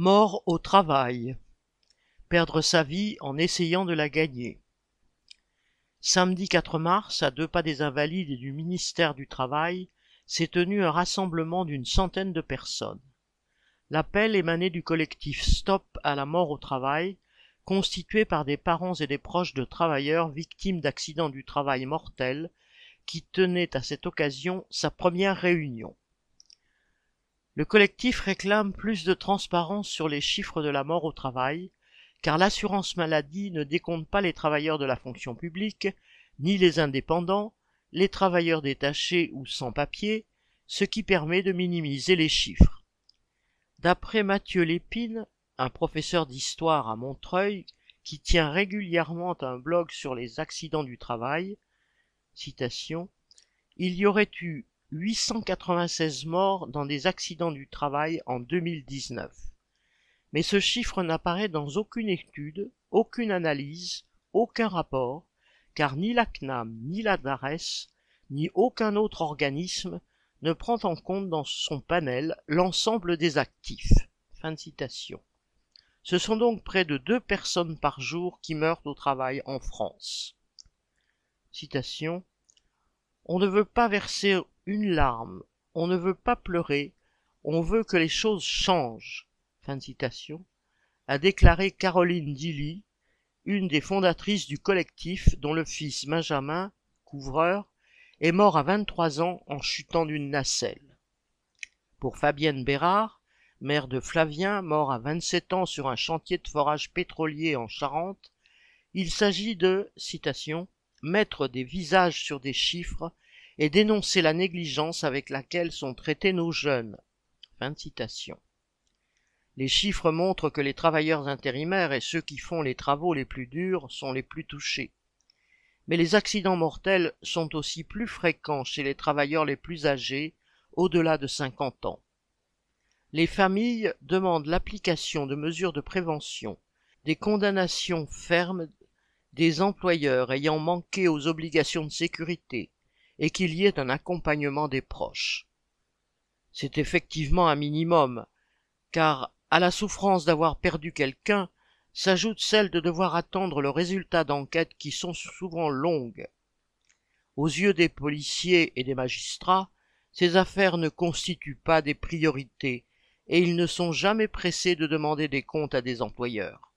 Mort au travail. Perdre sa vie en essayant de la gagner. Samedi 4 mars, à deux pas des Invalides et du ministère du Travail, s'est tenu un rassemblement d'une centaine de personnes. L'appel émanait du collectif Stop à la mort au travail, constitué par des parents et des proches de travailleurs victimes d'accidents du travail mortels, qui tenait à cette occasion sa première réunion. Le collectif réclame plus de transparence sur les chiffres de la mort au travail, car l'assurance maladie ne décompte pas les travailleurs de la fonction publique, ni les indépendants, les travailleurs détachés ou sans papier, ce qui permet de minimiser les chiffres. D'après Mathieu Lépine, un professeur d'histoire à Montreuil, qui tient régulièrement un blog sur les accidents du travail, il y aurait eu 896 morts dans des accidents du travail en 2019. Mais ce chiffre n'apparaît dans aucune étude, aucune analyse, aucun rapport, car ni la CNAM, ni la DARES, ni aucun autre organisme ne prend en compte dans son panel l'ensemble des actifs. Fin de citation. Ce sont donc près de deux personnes par jour qui meurent au travail en France. Citation. On ne veut pas verser une larme, on ne veut pas pleurer, on veut que les choses changent, fin de citation, a déclaré Caroline Dilly, une des fondatrices du collectif dont le fils Benjamin, couvreur, est mort à 23 ans en chutant d'une nacelle. Pour Fabienne Bérard, mère de Flavien, mort à 27 ans sur un chantier de forage pétrolier en Charente, il s'agit de, citation, mettre des visages sur des chiffres et dénoncer la négligence avec laquelle sont traités nos jeunes. Les chiffres montrent que les travailleurs intérimaires et ceux qui font les travaux les plus durs sont les plus touchés. Mais les accidents mortels sont aussi plus fréquents chez les travailleurs les plus âgés, au-delà de 50 ans. Les familles demandent l'application de mesures de prévention, des condamnations fermes des employeurs ayant manqué aux obligations de sécurité, et qu'il y ait un accompagnement des proches. C'est effectivement un minimum, car à la souffrance d'avoir perdu quelqu'un s'ajoute celle de devoir attendre le résultat d'enquêtes qui sont souvent longues. Aux yeux des policiers et des magistrats, ces affaires ne constituent pas des priorités et ils ne sont jamais pressés de demander des comptes à des employeurs.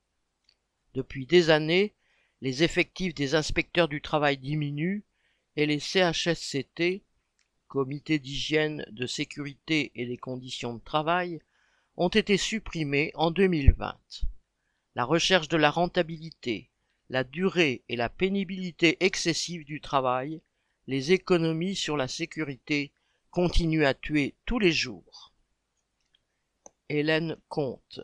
Depuis des années, les effectifs des inspecteurs du travail diminuent et les CHSCT, Comité d'hygiène, de sécurité et des conditions de travail, ont été supprimés en 2020. La recherche de la rentabilité, la durée et la pénibilité excessive du travail, les économies sur la sécurité continuent à tuer tous les jours. Hélène Comte